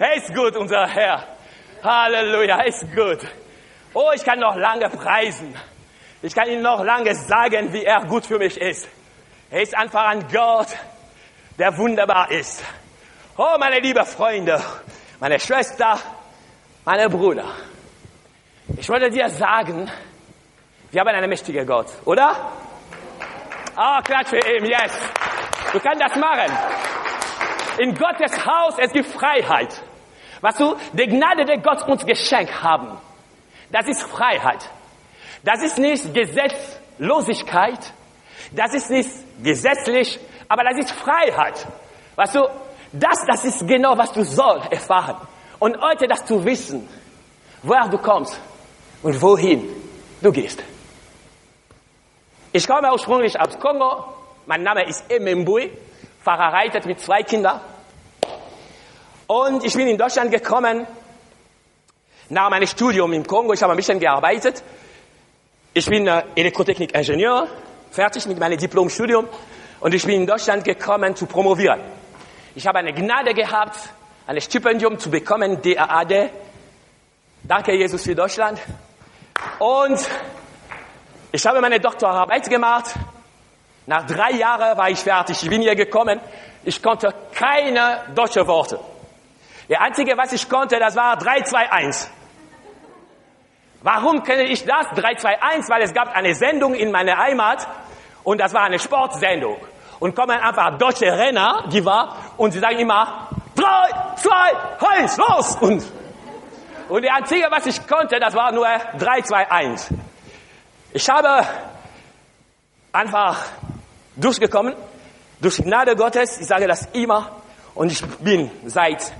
Er ist gut, unser Herr. Halleluja, er ist gut. Oh, ich kann noch lange preisen. Ich kann Ihnen noch lange sagen, wie er gut für mich ist. Er ist einfach ein Gott, der wunderbar ist. Oh, meine lieben Freunde, meine Schwester, meine Brüder. Ich wollte dir sagen, wir haben einen mächtigen Gott, oder? Ah, klatsch für ihn, yes. Du kannst das machen. In Gottes Haus, es gibt Freiheit. Was du, die Gnade, die Gott uns geschenkt haben, das ist Freiheit. Das ist nicht Gesetzlosigkeit. Das ist nicht gesetzlich, aber das ist Freiheit. Weißt du, das, das ist genau, was du soll erfahren. Und heute das zu wissen, woher du kommst und wohin du gehst. Ich komme ursprünglich aus Kongo. Mein Name ist Emembui, verheiratet mit zwei Kindern. Und ich bin in Deutschland gekommen nach meinem Studium im Kongo. Ich habe ein bisschen gearbeitet. Ich bin äh, Elektrotechnik-Ingenieur, fertig mit meinem Diplomstudium. Und ich bin in Deutschland gekommen zu promovieren. Ich habe eine Gnade gehabt, ein Stipendium zu bekommen, DAAD. Danke, Jesus, für Deutschland. Und ich habe meine Doktorarbeit gemacht. Nach drei Jahren war ich fertig. Ich bin hier gekommen. Ich konnte keine deutsche Worte. Der einzige, was ich konnte, das war 3, 2, 1. Warum kenne ich das? 3, 2, 1, weil es gab eine Sendung in meiner Heimat und das war eine Sportsendung. Und kommen einfach deutsche Renner, die war, und sie sagen immer, 3, 2, 1, los! Und, und der einzige, was ich konnte, das war nur 3, 2, 1. Ich habe einfach durchgekommen, durch Gnade Gottes, ich sage das immer, und ich bin seit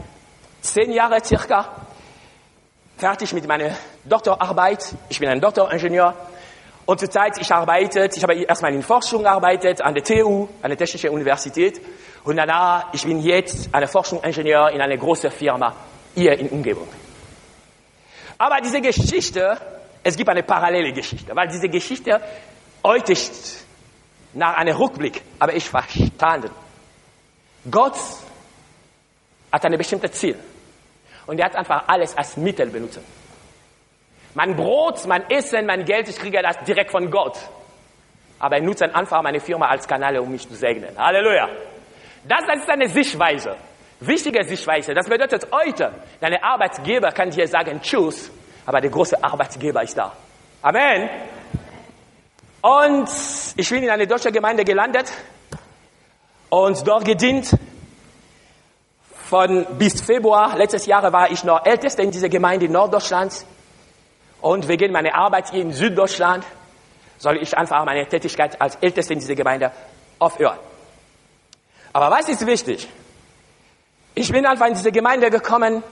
zehn Jahren circa fertig mit meiner Doktorarbeit. Ich bin ein Doktoringenieur und zurzeit ich arbeite, ich habe erstmal in Forschung gearbeitet an der TU, an der Technischen Universität und danach ich bin jetzt ein Forschungsingenieur in einer großen Firma hier in Umgebung. Aber diese Geschichte es gibt eine parallele Geschichte, weil diese Geschichte heute ist nach einem Rückblick, aber ich verstanden. Gott hat ein bestimmtes Ziel. Und er hat einfach alles als Mittel benutzt. Mein Brot, mein Essen, mein Geld, ich kriege das direkt von Gott. Aber er nutzt einfach meine Firma als Kanal, um mich zu segnen. Halleluja. Das, ist eine Sichtweise. Wichtige Sichtweise. Das bedeutet heute, deine Arbeitgeber kann dir sagen, tschüss, aber der große Arbeitgeber ist da. Amen. Und ich bin in eine deutsche Gemeinde gelandet und dort gedient. Von bis Februar letztes Jahr war ich noch Ältester in dieser Gemeinde in Norddeutschland. Und wegen meiner Arbeit hier in Süddeutschland soll ich einfach meine Tätigkeit als Ältester in dieser Gemeinde aufhören. Aber was ist wichtig? Ich bin einfach in diese Gemeinde gekommen,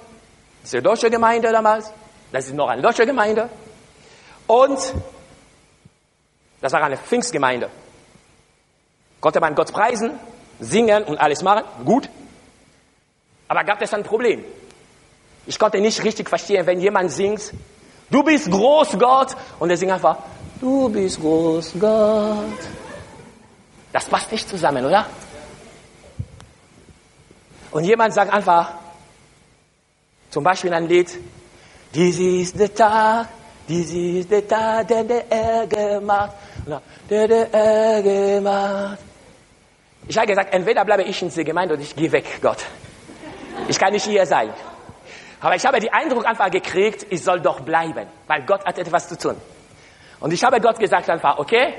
diese deutsche Gemeinde damals. Das ist noch eine deutsche Gemeinde. Und das war eine Pfingstgemeinde. Konnte man Gott preisen, singen und alles machen. Gut. Aber gab es ein Problem. Ich konnte nicht richtig verstehen, wenn jemand singt, du bist groß Gott, und er singt einfach, du bist groß Gott. Das passt nicht zusammen, oder? Und jemand sagt einfach, zum Beispiel ein Lied, dies ist der Tag, dies ist der Tag, den der er gemacht, der der er gemacht. Ich habe gesagt, entweder bleibe ich in der Gemeinde oder ich gehe weg, Gott. Ich kann nicht hier sein. Aber ich habe den Eindruck einfach gekriegt, ich soll doch bleiben, weil Gott hat etwas zu tun. Und ich habe Gott gesagt einfach, okay,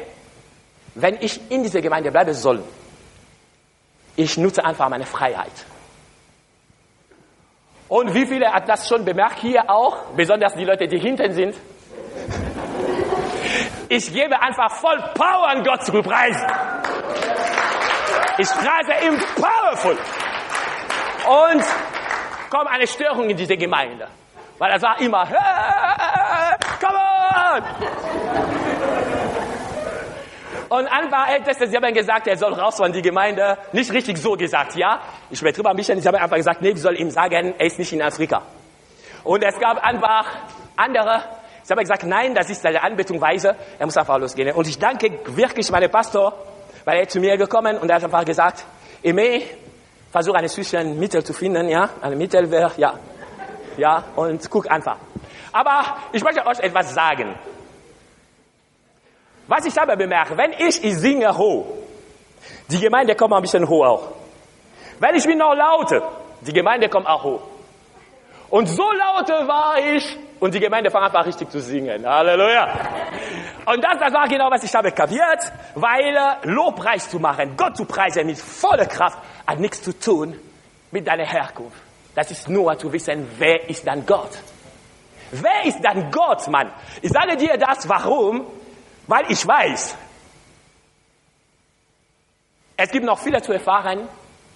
wenn ich in dieser Gemeinde bleiben soll, ich nutze einfach meine Freiheit. Und wie viele hat das schon bemerkt hier auch? Besonders die Leute, die hinten sind. Ich gebe einfach voll Power an Gott zu preisen. Ich preise ihm powerful. Und kommt eine Störung in diese Gemeinde. Weil er sagt immer, hey, come on! Und Anwar Älteste, sie haben gesagt, er soll raus von die Gemeinde. Nicht richtig so gesagt, ja. Ich übertriebe ein bisschen, sie haben einfach gesagt, nee, wir sollen ihm sagen, er ist nicht in Afrika. Und es gab einfach andere, sie haben gesagt, nein, das ist seine Anbetungsweise, er muss einfach losgehen. Und ich danke wirklich meinem Pastor, weil er zu mir gekommen und er hat einfach gesagt, Eme, Versuche eine Zwischenmittel zu finden, ja, eine Mittelwehr, ja, ja, und guck einfach. Aber ich möchte euch etwas sagen. Was ich habe bemerkt, wenn ich, ich singe hoch, die Gemeinde kommt ein bisschen hoch auch. Wenn ich bin noch laute, die Gemeinde kommt auch hoch. Und so laute war ich und die Gemeinde fang einfach richtig zu singen. Halleluja. Und das, das war genau, was ich habe kapiert, weil äh, Lobpreis zu machen, Gott zu preisen mit voller Kraft, hat nichts zu tun mit deiner Herkunft. Das ist nur zu wissen, wer ist dann Gott? Wer ist dann Gott, Mann? Ich sage dir das, warum? Weil ich weiß, es gibt noch viel zu erfahren.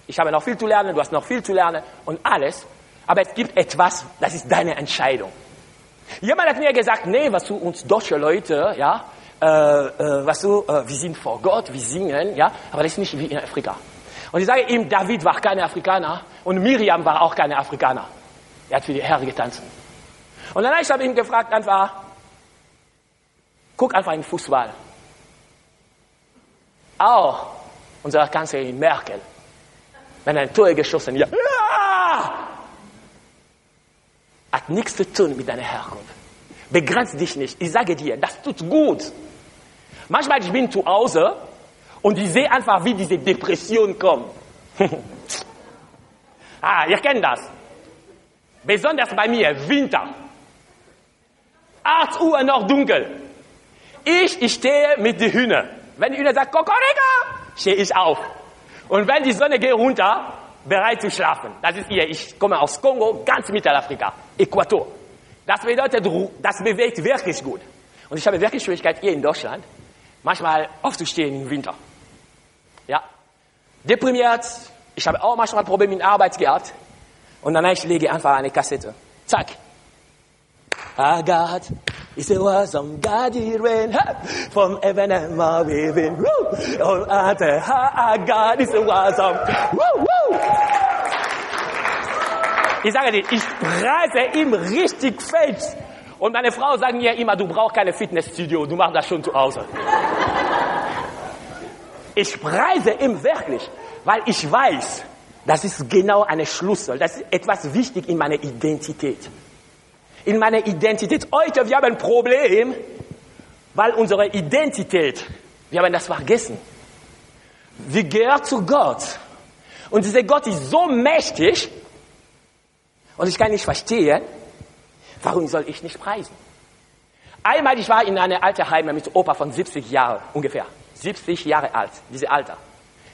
Ich habe noch viel zu lernen, du hast noch viel zu lernen und alles. Aber es gibt etwas, das ist deine Entscheidung. Jemand hat mir gesagt, nee, was du uns deutsche Leute, ja, äh, äh, was du, äh, wir sind vor Gott, wir singen, ja, aber das ist nicht wie in Afrika. Und ich sage ihm, David war kein Afrikaner und Miriam war auch keine Afrikaner. Er hat für die Herren getanzt. Und dann habe ich ihm gefragt, einfach, guck einfach in Fußball. Auch unsere Kanzlerin Merkel, wenn ein Tor geschossen, ja, hat nichts zu tun mit deiner Herkunft. Begrenz dich nicht. Ich sage dir, das tut gut. Manchmal ich bin zu Hause und ich sehe einfach, wie diese Depression kommt. ah, ihr kennt das. Besonders bei mir, Winter. 8 Uhr noch dunkel. Ich, ich stehe mit den Hühnern. Wenn die Hühner sagen, Kokorika, stehe ich auf. Und wenn die Sonne geht runter, bereit zu schlafen. Das ist ihr. Ich komme aus Kongo, ganz Mittelafrika, Äquator. Das bedeutet, das bewegt wirklich gut. Und ich habe wirklich Schwierigkeit hier in Deutschland, manchmal aufzustehen im Winter. Ja. Deprimiert. Ich habe auch manchmal Probleme mit Arbeit gehabt. Und dann ich lege einfach eine Kassette. Zack. Ah, God is a awesome God, he rain from heaven and my waving. Woo! Oh, ah, God is a awesome. Woo, woo! Ich sage dir, ich preise ihm richtig fett. Und meine Frau sagt mir immer, du brauchst keine Fitnessstudio, du machst das schon zu Hause. Ich preise ihm wirklich, weil ich weiß, das ist genau eine Schlüssel, das ist etwas wichtig in meiner Identität. In meiner Identität. Heute, wir haben ein Problem, weil unsere Identität, wir haben das vergessen. Wir gehören zu Gott. Und dieser Gott ist so mächtig, und ich kann nicht verstehen, warum soll ich nicht preisen? Einmal, ich war in einer alten Heim mit Opa von 70 Jahren ungefähr. 70 Jahre alt, diese Alter.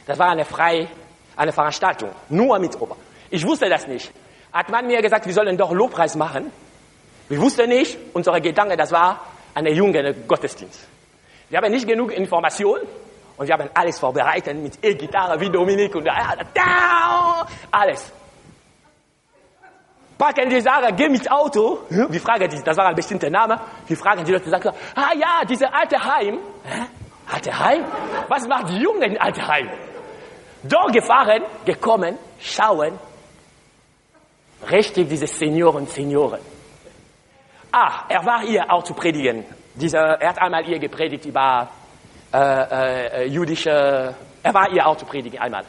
Das war eine freie, eine Veranstaltung, nur mit Opa. Ich wusste das nicht. Hat man mir gesagt, wir sollen doch Lobpreis machen. Wir wussten nicht, unsere Gedanke, das war eine junge Gottesdienst. Wir haben nicht genug Informationen und wir haben alles vorbereitet mit E-Gitarre wie Dominik und alles packen die Sache, geh mit Auto. Wir fragen die, das war ein bestimmter Name. Wir fragen die Leute, sagen, ah ja, diese alte Heim. Hä? Alte Heim? Was macht die Jungen in alte Heim? Dort gefahren, gekommen, schauen. Richtig, diese Senioren, Senioren. Ah, er war hier auch zu predigen. Dieser, er hat einmal hier gepredigt über äh, äh, jüdische, er war hier auch zu predigen, einmal.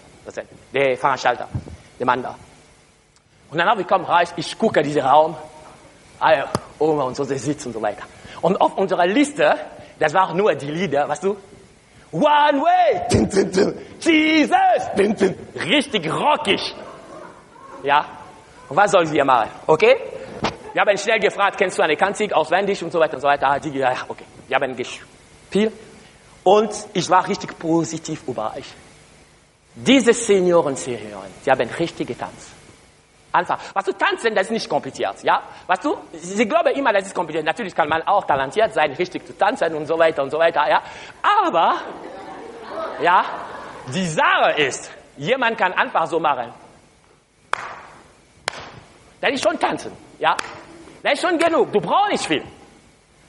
Der Veranstalter, der Mann da. Und dann habe ich komm rein, ich gucke diesen Raum, alle Oma und so, sie sitzen und so weiter. Und auf unserer Liste, das waren nur die Lieder, weißt du? One way, Jesus, richtig rockig. Ja? Und was sollen wir machen? Okay? Wir haben schnell gefragt, kennst du eine Kanzig auswendig und so weiter und so weiter. Ah, die, ja, okay. Wir haben gespielt. Und ich war richtig positiv über euch. Diese Senioren, Senioren, die haben richtig getanzt. Einfach. Was du tanzen, das ist nicht kompliziert, ja? Was du, sie glauben immer, das ist kompliziert. Natürlich kann man auch talentiert sein, richtig zu tanzen und so weiter und so weiter, ja? Aber, ja, die Sache ist, jemand kann einfach so machen. Das ist schon tanzen, ja? Das ist schon genug. Du brauchst nicht viel.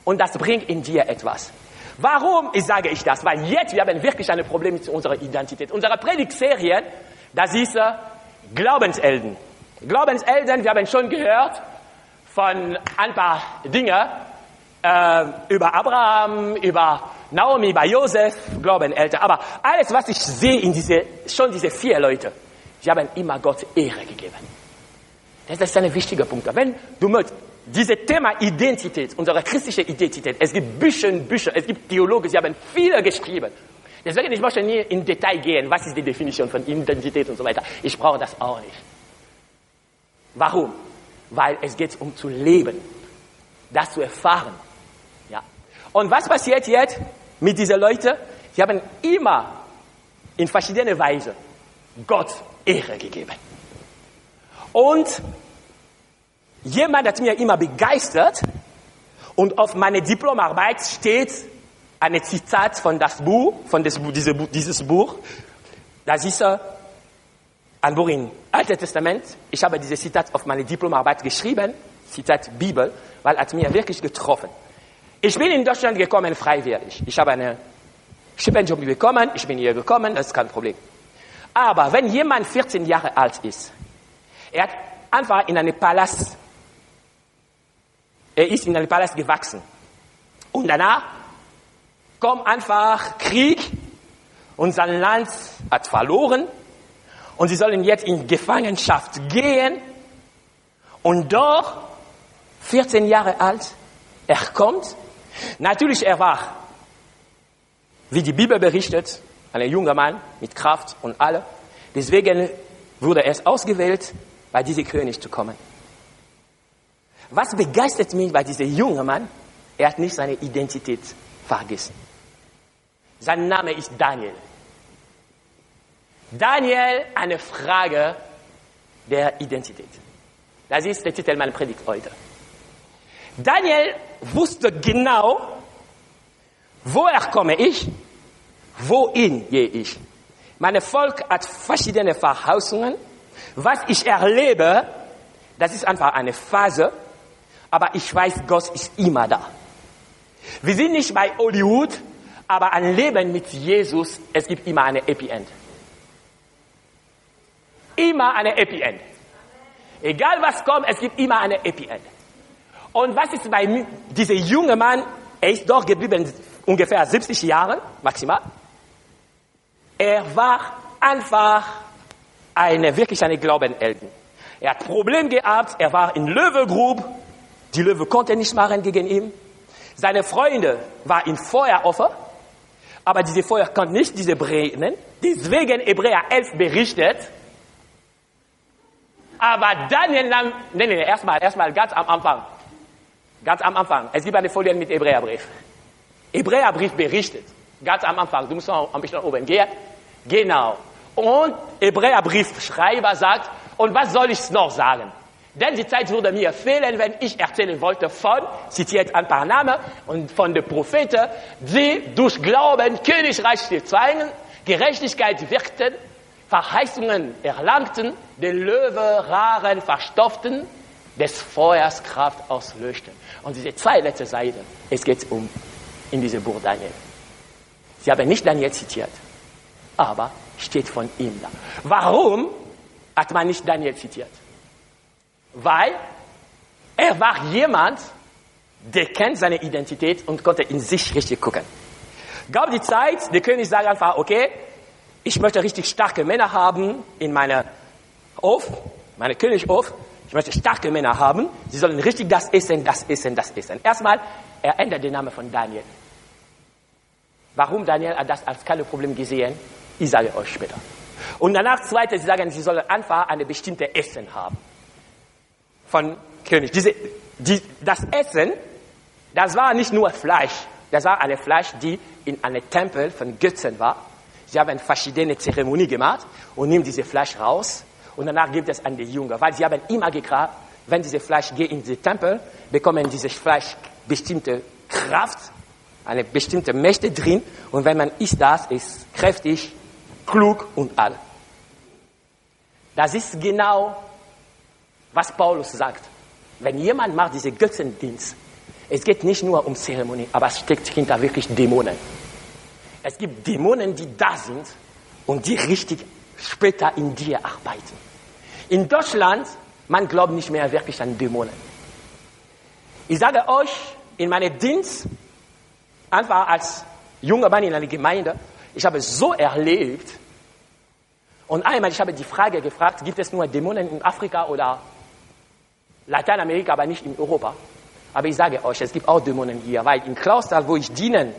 Und das bringt in dir etwas. Warum sage ich das? Weil jetzt, wir haben wirklich ein Problem mit unserer Identität. Unsere Predigtserie, das ist äh, Glaubenselden. Glaubenseltern, wir haben schon gehört von ein paar Dingen äh, über Abraham, über Naomi, über Josef, Glaubeneltern. Aber alles, was ich sehe in diese, schon diese vier Leute, Sie haben immer Gott Ehre gegeben. Das ist ein wichtiger Punkt. Wenn du möchtest, dieses Thema Identität, unsere christliche Identität, es gibt Bücher Bücher, es gibt Theologen, sie haben viele geschrieben. Deswegen, ich möchte nie in Detail gehen, was ist die Definition von Identität und so weiter. Ich brauche das auch nicht. Warum? Weil es geht um zu leben, das zu erfahren. Ja. Und was passiert jetzt mit diesen Leuten? Sie haben immer in verschiedener Weise Gott Ehre gegeben. Und jemand hat mir immer begeistert und auf meiner Diplomarbeit steht ein Zitat von das Buch, von das, diese, dieses Buch. Das ist äh, ein Buch im Alten Testament. Ich habe dieses Zitat auf meine Diplomarbeit geschrieben, Zitat Bibel, weil es mir wirklich getroffen. Ich bin in Deutschland gekommen freiwillig. Ich habe einen Stipendium bekommen, ich bin hier gekommen, das ist kein Problem. Aber wenn jemand 14 Jahre alt ist, er hat einfach in einem Palast, er ist in einem Palast gewachsen. Und danach kommt einfach Krieg und sein Land hat verloren und sie sollen jetzt in Gefangenschaft gehen und doch 14 Jahre alt, er kommt. Natürlich, er war, wie die Bibel berichtet, ein junger Mann mit Kraft und allem. Deswegen wurde er ausgewählt, bei diesem König zu kommen. Was begeistert mich bei diesem jungen Mann? Er hat nicht seine Identität vergessen. Sein Name ist Daniel. Daniel, eine Frage der Identität. Das ist der Titel meiner Predigt heute. Daniel wusste genau, woher komme ich, wohin gehe ich. Mein Volk hat verschiedene Verheißungen. Was ich erlebe, das ist einfach eine Phase, aber ich weiß, Gott ist immer da. Wir sind nicht bei Hollywood, aber ein Leben mit Jesus, es gibt immer eine Happy End. Immer eine Happy End. Egal was kommt, es gibt immer eine Happy End. Und was ist bei mir, dieser junge Mann, er ist dort geblieben ungefähr 70 Jahre, maximal. Er war einfach eine, wirklich eine Glaubenelten. Er hat Probleme gehabt, er war in Löwegrub, die Löwe konnte nicht machen gegen ihn. Seine Freunde waren in Feueropfer, aber diese Feuer konnte nicht diese brennen. Deswegen Hebräer 11 berichtet, aber Daniel nahm, nee, nee, erstmal, erstmal ganz am Anfang. Ganz am Anfang. Es gibt eine Folie mit Hebräerbrief. Hebräerbrief berichtet. Ganz am Anfang. Du musst noch ein bisschen oben gehen. Genau. Und Hebräerbriefschreiber sagt, und was soll ich noch sagen? Denn die Zeit würde mir fehlen, wenn ich erzählen wollte von, zitiert ein paar Namen, und von den Propheten, die durch Glauben Königreich bezwangen, Gerechtigkeit wirkten, Verheißungen erlangten, den Löwe raren verstopften, des Feuers Kraft auslöschten. Und diese zwei letzte Seiten, es geht um in diesem Buch Daniel. Sie haben nicht Daniel zitiert, aber steht von ihm da. Warum hat man nicht Daniel zitiert? Weil er war jemand, der kennt seine Identität und konnte in sich richtig gucken. Gab die Zeit, der König sagt einfach, okay, ich möchte richtig starke Männer haben in meiner Hof, meine Könighof. Ich möchte starke Männer haben. Sie sollen richtig das essen, das essen, das essen. Erstmal, er ändert den Namen von Daniel. Warum Daniel hat das als kein Problem gesehen? Ich sage euch später. Und danach zweitens, sie sagen, sie sollen einfach eine bestimmte Essen haben. Von König. Diese, die, das Essen, das war nicht nur Fleisch. Das war eine Fleisch, die in einem Tempel von Götzen war. Sie haben verschiedene Zeremonien gemacht und nehmen dieses Fleisch raus und danach gibt es an die Jünger, weil sie haben immer gekraft, wenn dieses Fleisch geht in den Tempel, bekommen dieses Fleisch bestimmte Kraft, eine bestimmte Mächte drin und wenn man isst das, ist kräftig, klug und all. Das ist genau, was Paulus sagt. Wenn jemand macht diese Götzendienst, es geht nicht nur um Zeremonie, aber es steckt hinter wirklich Dämonen. Es gibt Dämonen, die da sind und die richtig später in dir arbeiten. In Deutschland, man glaubt nicht mehr wirklich an Dämonen. Ich sage euch, in meinem Dienst, einfach als junger Mann in einer Gemeinde, ich habe so erlebt, Und einmal, ich habe die Frage gefragt, gibt es nur Dämonen in Afrika oder Lateinamerika, aber nicht in Europa? Aber ich sage euch, es gibt auch Dämonen hier, weil in Klausthal, wo ich dienen,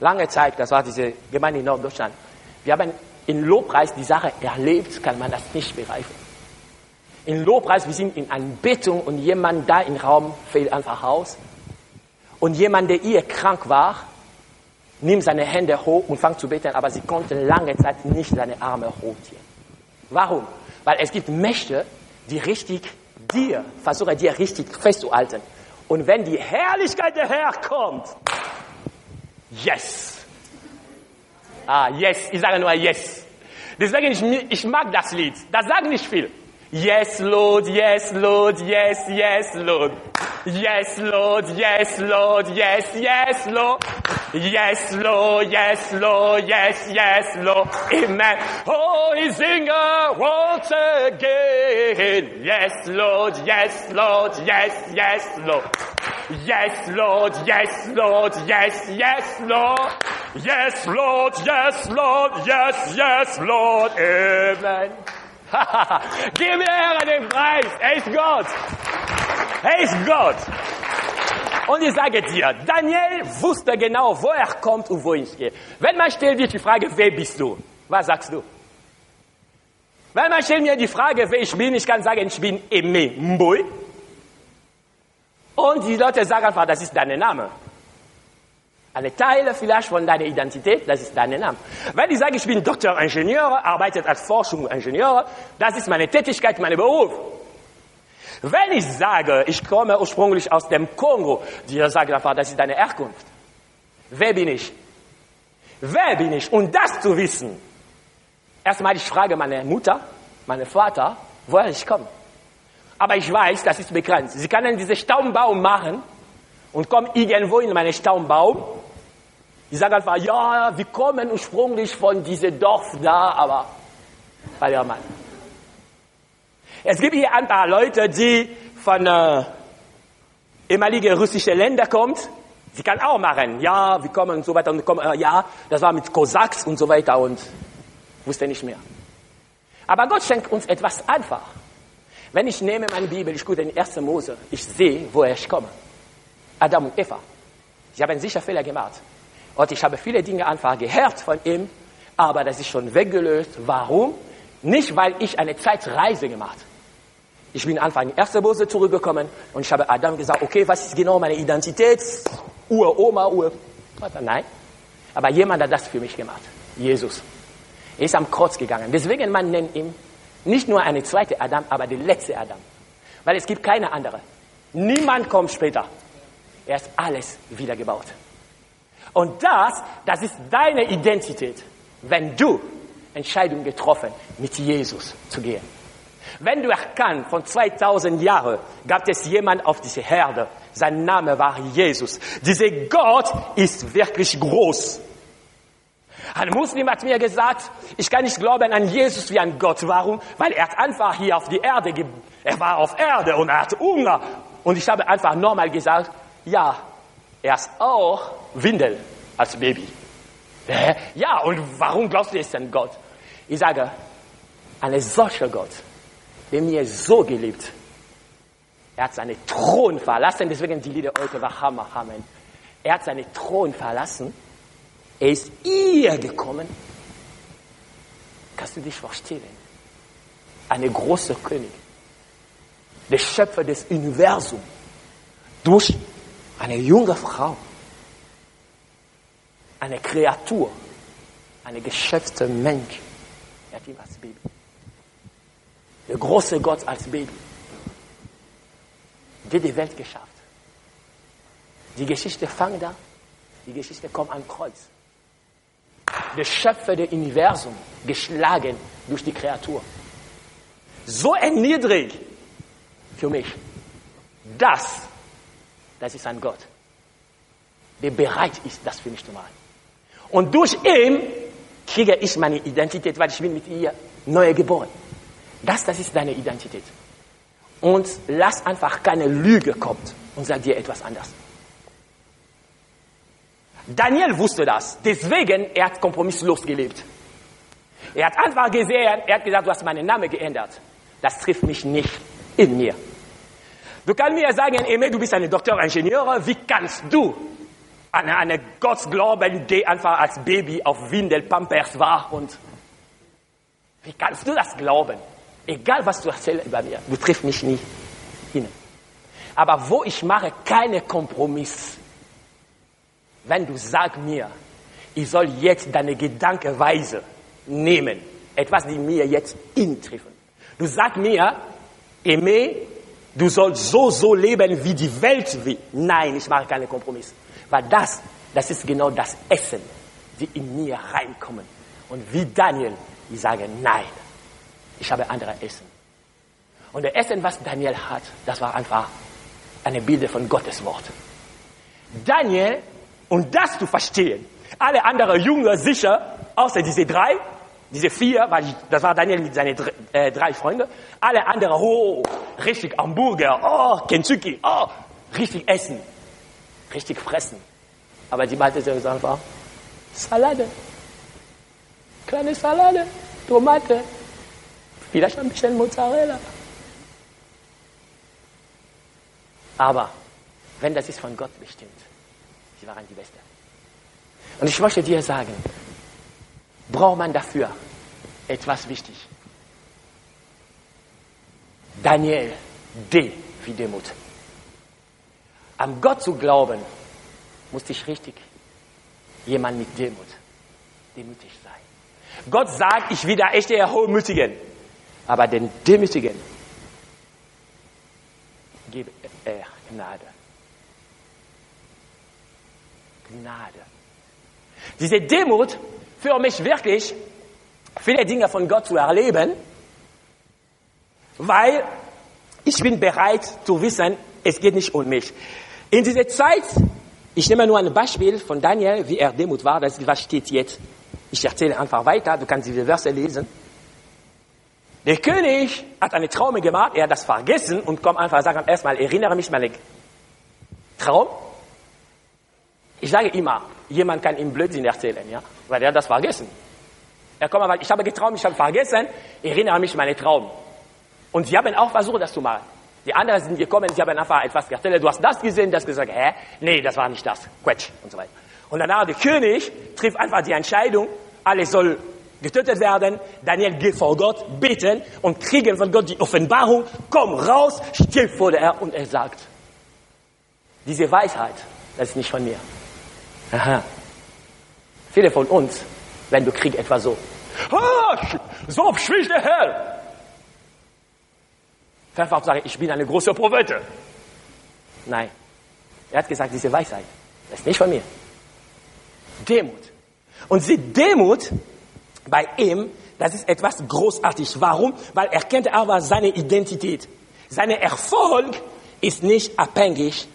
lange Zeit, das war diese Gemeinde in Norddeutschland, wir haben in Lobpreis die Sache erlebt, kann man das nicht begreifen. In Lobpreis, wir sind in Anbetung und jemand da im Raum fällt einfach aus. Und jemand, der hier krank war, nimmt seine Hände hoch und fängt zu beten, aber sie konnte lange Zeit nicht seine Arme hochziehen. Warum? Weil es gibt Mächte, die richtig dir, versuchen dir richtig festzuhalten. Und wenn die Herrlichkeit der Herr kommt, yes. Ah, yes. Ich sage nur yes. Deswegen, ich, ich mag das Lied. Das sagt nicht viel. Yes, Lord, yes, Lord, yes, yes, Lord. Yes, Lord, yes, Lord, yes, yes, Lord. Yes, Lord, yes, Lord, yes, yes, Lord. Amen. Oh, ich singe once again. Yes, Lord, yes, Lord, yes, yes, Lord. Yes, Lord, yes, Lord, yes, yes, Lord. Yes, Lord, yes, Lord, yes, yes, Lord. Amen. Gib mir den Preis. Er ist Gott. Er ist Gott. Und ich sage dir, Daniel wusste genau, wo er kommt und wo ich gehe. Wenn man stellt dir die Frage, wer bist du? Was sagst du? Wenn man stellt mir die Frage, wer ich bin, ich kann sagen, ich bin Eme Mboi. Und die Leute sagen einfach, das ist dein Name. Eine Teil vielleicht von deiner Identität, das ist dein Name. Wenn ich sage, ich bin Doktor Ingenieur, arbeite als Forschungsingenieur, das ist meine Tätigkeit, mein Beruf. Wenn ich sage, ich komme ursprünglich aus dem Kongo, die sagen einfach, das ist deine Herkunft. Wer bin ich? Wer bin ich? Und das zu wissen. Erstmal, ich frage meine Mutter, meinen Vater, woher ich komme. Aber ich weiß, das ist begrenzt. Sie können diesen Staumbaum machen und kommen irgendwo in meinen Staumbaum. Ich sage einfach, ja, wir kommen ursprünglich von diesem Dorf da, aber, weil ja, Mann. Es gibt hier ein paar Leute, die von äh, ehemaligen russischen Ländern kommen. Sie kann auch machen, ja, wir kommen und so weiter und kommen, äh, ja, das war mit Kosaks und so weiter und wusste nicht mehr. Aber Gott schenkt uns etwas einfach. Wenn ich nehme meine Bibel, ich gucke in 1. Mose, ich sehe, woher ich komme. Adam und Eva. Sie haben sicher Fehler gemacht. Und ich habe viele Dinge einfach gehört von ihm, aber das ist schon weggelöst. Warum? Nicht, weil ich eine Zeitreise gemacht habe. Ich bin einfach in 1. Mose zurückgekommen und ich habe Adam gesagt, okay, was ist genau meine Identität? Uroma, Ur. Nein. Aber jemand hat das für mich gemacht. Jesus. Er ist am Kreuz gegangen. Deswegen man nennt ihn nicht nur eine zweite Adam, aber der letzte Adam. Weil es gibt keine andere. Niemand kommt später. Er ist alles wiedergebaut. Und das, das ist deine Identität, wenn du Entscheidung getroffen, mit Jesus zu gehen. Wenn du erkannt, von 2000 Jahren gab es jemand auf dieser Herde, sein Name war Jesus. Dieser Gott ist wirklich groß. Ein Muslim hat mir gesagt, ich kann nicht glauben an Jesus wie an Gott. Warum? Weil er hat einfach hier auf die Erde, er war auf Erde und er hat Hunger. Und ich habe einfach normal gesagt, ja, er ist auch Windel als Baby. Ja, und warum glaubst du, ist ein Gott? Ich sage, ein solcher Gott, der mir so geliebt, er hat seinen Thron verlassen, deswegen die Lieder heute war Hammer, Amen. Er hat seinen Thron verlassen er ist ihr gekommen. Kannst du dich vorstellen? Eine große König, der Schöpfer des Universums, durch eine junge Frau, eine Kreatur, eine geschöpfte Mensch. Er hat ihn als Baby. Der große Gott als Baby, der die Welt geschafft. Die Geschichte fängt da, die Geschichte kommt am Kreuz der Schöpfer des Universums, geschlagen durch die Kreatur. So erniedrigt für mich. Das, das ist ein Gott, der bereit ist, das für mich zu machen. Und durch ihn kriege ich meine Identität, weil ich bin mit ihr neu geboren. Das, das ist deine Identität. Und lass einfach keine Lüge kommen und sag dir etwas anderes. Daniel wusste das. Deswegen er hat kompromisslos gelebt. Er hat einfach gesehen, er hat gesagt, du hast meinen Namen geändert. Das trifft mich nicht in mir. Du kannst mir sagen, Eme, du bist ein Doktoringenieur, wie kannst du an einen Gott glauben, der einfach als Baby auf Windel Pampers war und wie kannst du das glauben? Egal, was du erzählst über mir, du triffst mich nicht hin. Aber wo ich mache keine Kompromiss, wenn du sagst mir, ich soll jetzt deine Gedankenweise nehmen, etwas, die mir jetzt intreffen. Du sagst mir, Aimé, du sollst so, so leben, wie die Welt will. Nein, ich mache keine Kompromiss. Weil das, das ist genau das Essen, die in mir reinkommen. Und wie Daniel, ich sage, nein, ich habe andere Essen. Und das Essen, was Daniel hat, das war einfach eine Bilder von Gottes Wort. Daniel, um das zu verstehen, alle anderen Jünger sicher, außer diese drei, diese vier, weil das war Daniel mit seinen äh, drei Freunden, alle anderen, oh, richtig Hamburger, oh, Kentucky, oh, richtig essen, richtig fressen. Aber die meisten sagen einfach, Salade, kleine Salade, Tomate, vielleicht ein bisschen Mozzarella. Aber wenn das ist von Gott bestimmt, sie waren die Beste. Und ich möchte dir sagen, braucht man dafür etwas wichtig. Daniel, D wie Demut. An Gott zu glauben, muss ich richtig jemand mit Demut, demütig sein. Gott sagt, ich will der echte Hochmütigen, aber den Demütigen gebe er Gnade. Gnade. Diese Demut für mich wirklich, viele Dinge von Gott zu erleben, weil ich bin bereit zu wissen, es geht nicht um mich. In dieser Zeit, ich nehme nur ein Beispiel von Daniel, wie er Demut war, das steht jetzt. Ich erzähle einfach weiter, du kannst diese Verse lesen. Der König hat eine Traum gemacht, er hat das vergessen und kommt einfach und sagt erstmal, erinnere mich meinen Traum. Ich sage immer, jemand kann ihm Blödsinn erzählen, ja, weil er hat das vergessen. Er kommt aber, ich habe geträumt, ich habe vergessen, erinnere mich an meinen Traum. Und sie haben auch versucht, das zu machen. Die anderen sind gekommen, sie haben einfach etwas erzählt, du hast das gesehen, das gesagt, hä? Nee, das war nicht das, Quatsch und so weiter. Und danach der König trifft einfach die Entscheidung, alles soll getötet werden. Daniel geht vor Gott, beten und kriegen von Gott die Offenbarung, komm raus, stirb vor der und er sagt, diese Weisheit, das ist nicht von mir. Aha. Viele von uns, wenn du kriegst etwa so, so spricht der Herr. Einfach sagen, ich bin eine große Prophete. Nein. Er hat gesagt, diese Weisheit, das ist nicht von mir. Demut. Und diese Demut bei ihm, das ist etwas großartig. Warum? Weil er kennt aber seine Identität. Sein Erfolg ist nicht abhängig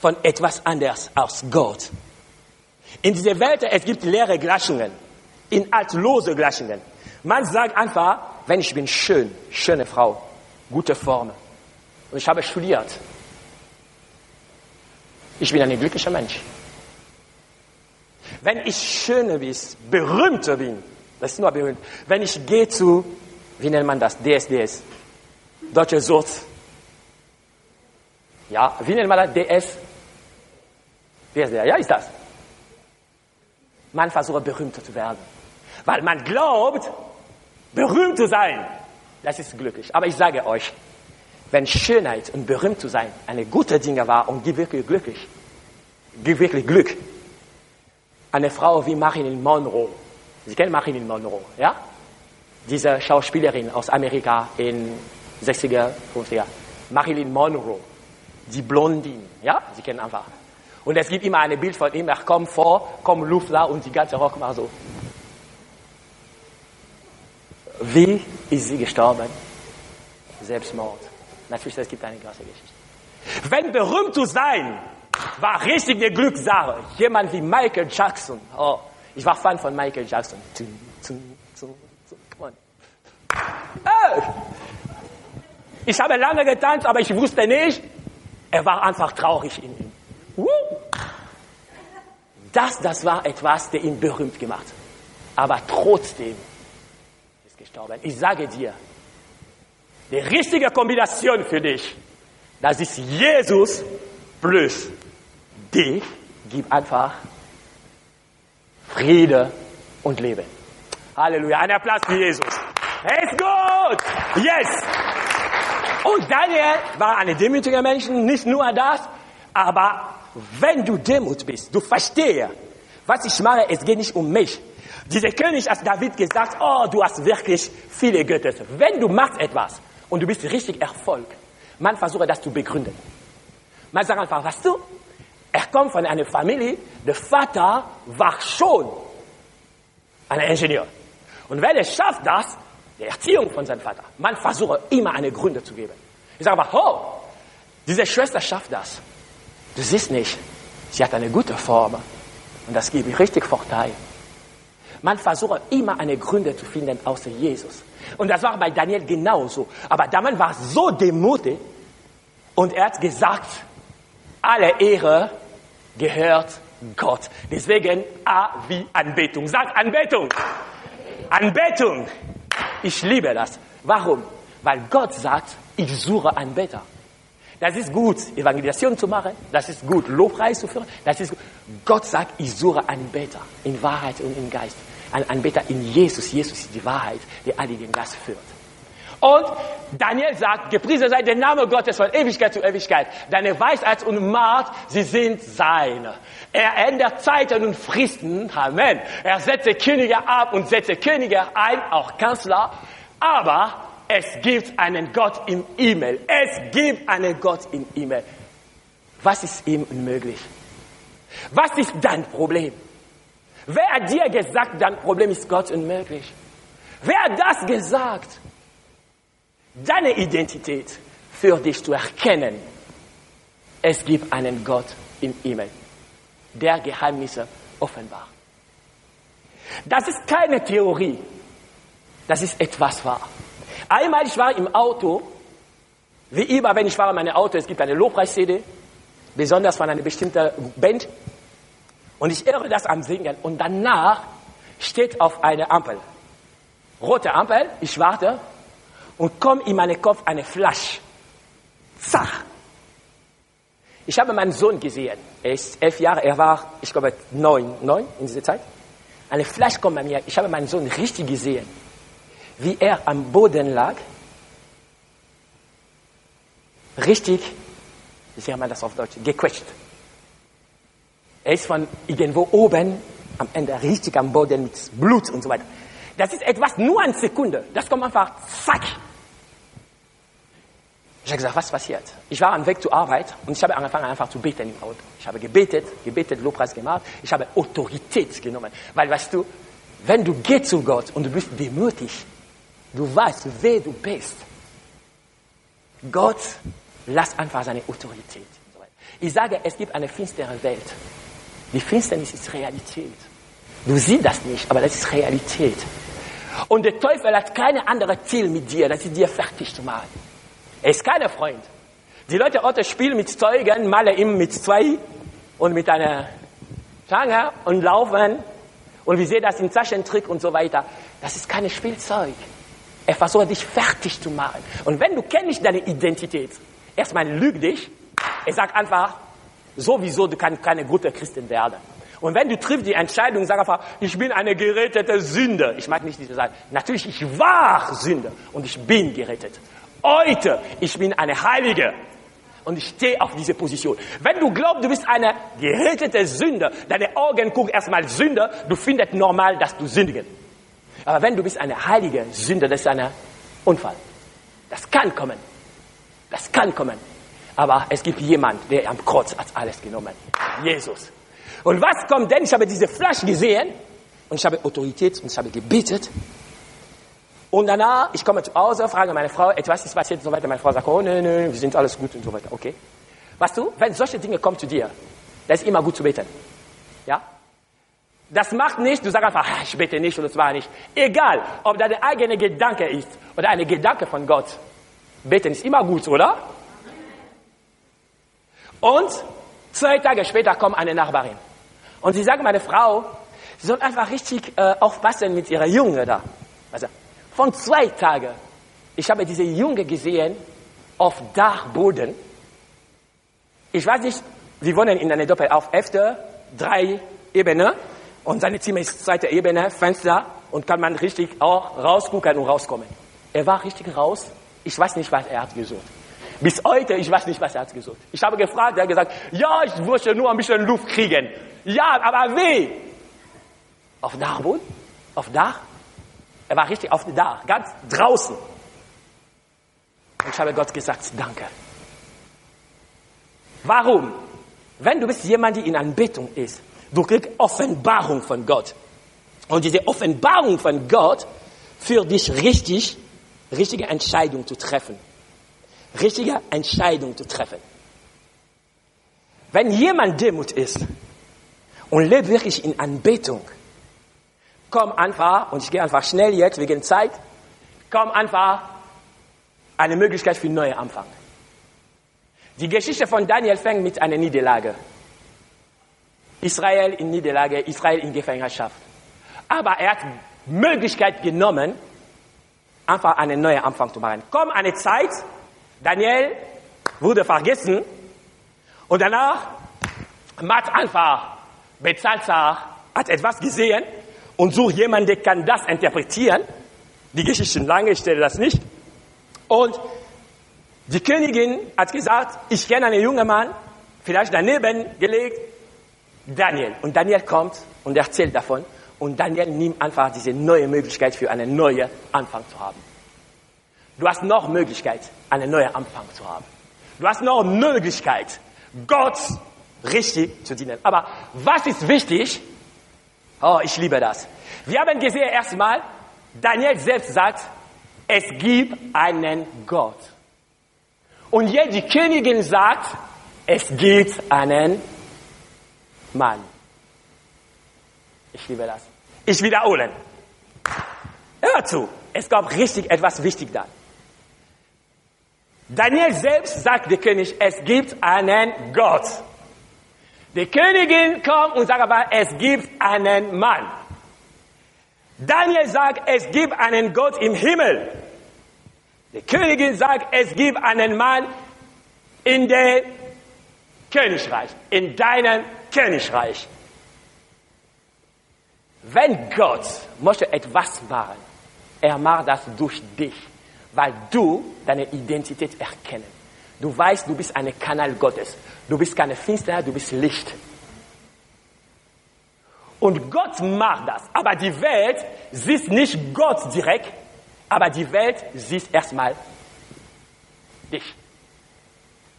von etwas anderes als Gott. In dieser Welt, es gibt leere Gleichungen, inhaltlose Gleichungen. Man sagt einfach, wenn ich bin schön, schöne Frau, gute Form, und ich habe studiert, ich bin ein glücklicher Mensch. Wenn ich schöner bin, berühmter bin, das ist nur berühmt. Wenn ich gehe zu, wie nennt man das? DSDS. Deutsche Sort. Ja, wie nennt man das? DS? DSDS, ja, ist das. Man versucht berühmter zu werden. Weil man glaubt, berühmt zu sein. Das ist glücklich. Aber ich sage euch, wenn Schönheit und berühmt zu sein eine gute Dinge war und gibt wirklich glücklich, gibt wirklich Glück. Eine Frau wie Marilyn Monroe, Sie kennen Marilyn Monroe, ja? Diese Schauspielerin aus Amerika in 60er, 50er. Marilyn Monroe, die Blondine, ja? Sie kennen einfach. Und es gibt immer ein Bild von ihm, er kommt vor, kommt Luft da und die ganze Rock macht so. Wie ist sie gestorben? Selbstmord. Natürlich, es gibt eine große Geschichte. Wenn berühmt zu sein, war richtig eine Glückssache. Jemand wie Michael Jackson, oh, ich war Fan von Michael Jackson. Ich habe lange getanzt, aber ich wusste nicht, er war einfach traurig in ihm. Das, das war etwas, der ihn berühmt gemacht hat. Aber trotzdem, gestorben. Ich sage dir, die richtige Kombination für dich, das ist Jesus plus dich, gib einfach Friede und Leben. Halleluja. Ein Applaus für Jesus. Er ist gut. Yes. Und Daniel war ein demütiger Mensch, nicht nur das, aber wenn du Demut bist, du verstehst, was ich mache, es geht nicht um mich. Dieser König hat David gesagt, oh, du hast wirklich viele Götter. Wenn du machst etwas und du bist richtig Erfolg, man versucht das zu begründen. Man sagt einfach, weißt du, er kommt von einer Familie, der Vater war schon ein Ingenieur. Und wenn er schafft das, die Erziehung von seinem Vater, man versucht immer eine Gründe zu geben. Ich sage aber, oh, diese Schwester schafft das. Du siehst nicht, sie hat eine gute Form. Und das gibt richtig Vorteil. Man versucht immer eine Gründe zu finden außer Jesus. Und das war bei Daniel genauso. Aber Daman war so demutig und er hat gesagt, alle Ehre gehört Gott. Deswegen A wie Anbetung. Sag Anbetung. Anbetung. Ich liebe das. Warum? Weil Gott sagt, ich suche Anbeter. Das ist gut, Evangelisation zu machen. Das ist gut, Lobpreis zu führen. Das ist gut. Gott sagt, ich suche Anbeter in Wahrheit und in Geist. Ein Anbeter in Jesus. Jesus ist die Wahrheit, die alle den Geist führt. Und Daniel sagt, gepriesen sei der Name Gottes von Ewigkeit zu Ewigkeit. Deine Weisheit und Macht, sie sind seine. Er ändert Zeiten und Fristen. Amen. Er setzt Könige ab und setzt Könige ein, auch Kanzler. Aber es gibt einen Gott im E-Mail. Es gibt einen Gott im E-Mail. Was ist ihm unmöglich? Was ist dein Problem? Wer hat dir gesagt, dein Problem ist Gott unmöglich? Wer hat das gesagt? Deine Identität für dich zu erkennen. Es gibt einen Gott im E-Mail, der Geheimnisse offenbart. Das ist keine Theorie. Das ist etwas wahr. Einmal, ich war im Auto, wie immer, wenn ich fahre in meinem Auto, es gibt eine Lobpreis-CD, besonders von einer bestimmten Band. Und ich höre das am Singen. Und danach steht auf einer Ampel, rote Ampel, ich warte und kommt in meinen Kopf eine Flash. Zach. Ich habe meinen Sohn gesehen. Er ist elf Jahre, er war, ich glaube, neun, neun in dieser Zeit. Eine Flash kommt bei mir. Ich habe meinen Sohn richtig gesehen wie er am Boden lag, richtig, wie sagt man das auf Deutsch, gequetscht. Er ist von irgendwo oben am Ende richtig am Boden mit Blut und so weiter. Das ist etwas nur eine Sekunde. Das kommt einfach, zack. Ich habe gesagt, was passiert? Ich war am Weg zur Arbeit und ich habe angefangen einfach zu beten im Auto. Ich habe gebetet, gebetet, Lobpreis gemacht. Ich habe Autorität genommen. Weil, weißt du, wenn du gehst zu Gott und du bist demütig, Du weißt, wer du bist. Gott lass einfach seine Autorität. Ich sage, es gibt eine finstere Welt. Die Finsternis ist Realität. Du siehst das nicht, aber das ist Realität. Und der Teufel hat keine andere Ziel mit dir, das ist dir fertig zu machen. Er ist kein Freund. Die Leute heute spielen mit Zeugen, malen ihm mit zwei und mit einer Stange und laufen. Und wir sehen das im Taschentrick und so weiter. Das ist kein Spielzeug. Er versucht dich fertig zu machen. Und wenn du kennst deine Identität, erstmal lüg dich. Er sagt einfach, sowieso, du kannst keine gute Christin werden. Und wenn du triffst die Entscheidung, sag einfach, ich bin eine gerettete Sünde. Ich mag nicht diese sagen. Natürlich, ich war Sünde und ich bin gerettet. Heute, ich bin eine Heilige. Und ich stehe auf diese Position. Wenn du glaubst, du bist eine gerettete Sünde, deine Augen gucken erstmal Sünde, du findest normal, dass du sündigen. Aber wenn du bist eine heilige Sünde, das ist ein Unfall. Das kann kommen. Das kann kommen. Aber es gibt jemand, der am Kreuz hat alles genommen. Jesus. Und was kommt denn? Ich habe diese Flasche gesehen und ich habe Autorität und ich habe gebetet. Und danach, ich komme zu Hause, frage meine Frau, etwas ist passiert und so weiter. Meine Frau sagt, oh, nee, nee, wir sind alles gut und so weiter. Okay. Weißt du, wenn solche Dinge kommen zu dir, das ist immer gut zu beten. Ja? Das macht nicht, du sagst einfach, ah, ich bete nicht und das war nicht. Egal, ob das der eigene Gedanke ist oder eine Gedanke von Gott. Beten ist immer gut, oder? Und zwei Tage später kommt eine Nachbarin. Und sie sagt, meine Frau, sie soll einfach richtig äh, aufpassen mit ihrer Junge da. Also, Von zwei Tagen. Ich habe diese Junge gesehen auf Dachboden. Ich weiß nicht, wir wohnen in einer Doppel auf Efter, drei Ebenen. Und seine Zimmer ist zweite Ebene, Fenster. Und kann man richtig auch rausgucken und rauskommen. Er war richtig raus. Ich weiß nicht, was er hat gesucht. Bis heute, ich weiß nicht, was er hat gesucht. Ich habe gefragt, er hat gesagt, ja, ich wollte nur ein bisschen Luft kriegen. Ja, aber wie? Auf Dachboden? Auf Dach? Er war richtig auf Dach, ganz draußen. Und ich habe Gott gesagt, danke. Warum? Wenn du bist jemand, der in Anbetung ist, du kriegst Offenbarung von Gott. Und diese Offenbarung von Gott führt dich richtig, richtige Entscheidung zu treffen. Richtige Entscheidung zu treffen. Wenn jemand Demut ist und lebt wirklich in Anbetung, komm einfach, und ich gehe einfach schnell jetzt wegen Zeit, komm einfach eine Möglichkeit für einen neuen Anfang. Die Geschichte von Daniel fängt mit einer Niederlage. Israel in Niederlage, Israel in Gefangenschaft. Aber er hat Möglichkeit genommen, einfach einen neuen Anfang zu machen. Komm eine Zeit, Daniel wurde vergessen und danach macht einfach Bezalzar hat etwas gesehen und sucht jemanden, der kann das interpretieren. Die Geschichte lange, ich stelle das nicht. Und die Königin hat gesagt, ich kenne einen jungen Mann, vielleicht daneben gelegt, Daniel. Und Daniel kommt und erzählt davon. Und Daniel nimmt einfach diese neue Möglichkeit für einen neuen Anfang zu haben. Du hast noch Möglichkeit, einen neuen Anfang zu haben. Du hast noch Möglichkeit, Gott richtig zu dienen. Aber was ist wichtig? Oh, ich liebe das. Wir haben gesehen erstmal, Daniel selbst sagt, es gibt einen Gott. Und jetzt die Königin sagt, es gibt einen Mann. Ich liebe das. Ich wiederhole. Hör zu. Es gab richtig etwas wichtig da. Daniel selbst sagt der König, es gibt einen Gott. Die Königin kommt und sagt aber, es gibt einen Mann. Daniel sagt, es gibt einen Gott im Himmel. Die Königin sagt, es gibt einen Mann in der Königreich, in deinem Königreich. Wenn Gott möchte etwas machen, er macht das durch dich, weil du deine Identität erkennen. Du weißt, du bist ein Kanal Gottes. Du bist keine Finsternis, du bist Licht. Und Gott macht das. Aber die Welt sieht nicht Gott direkt, aber die Welt sieht erstmal dich.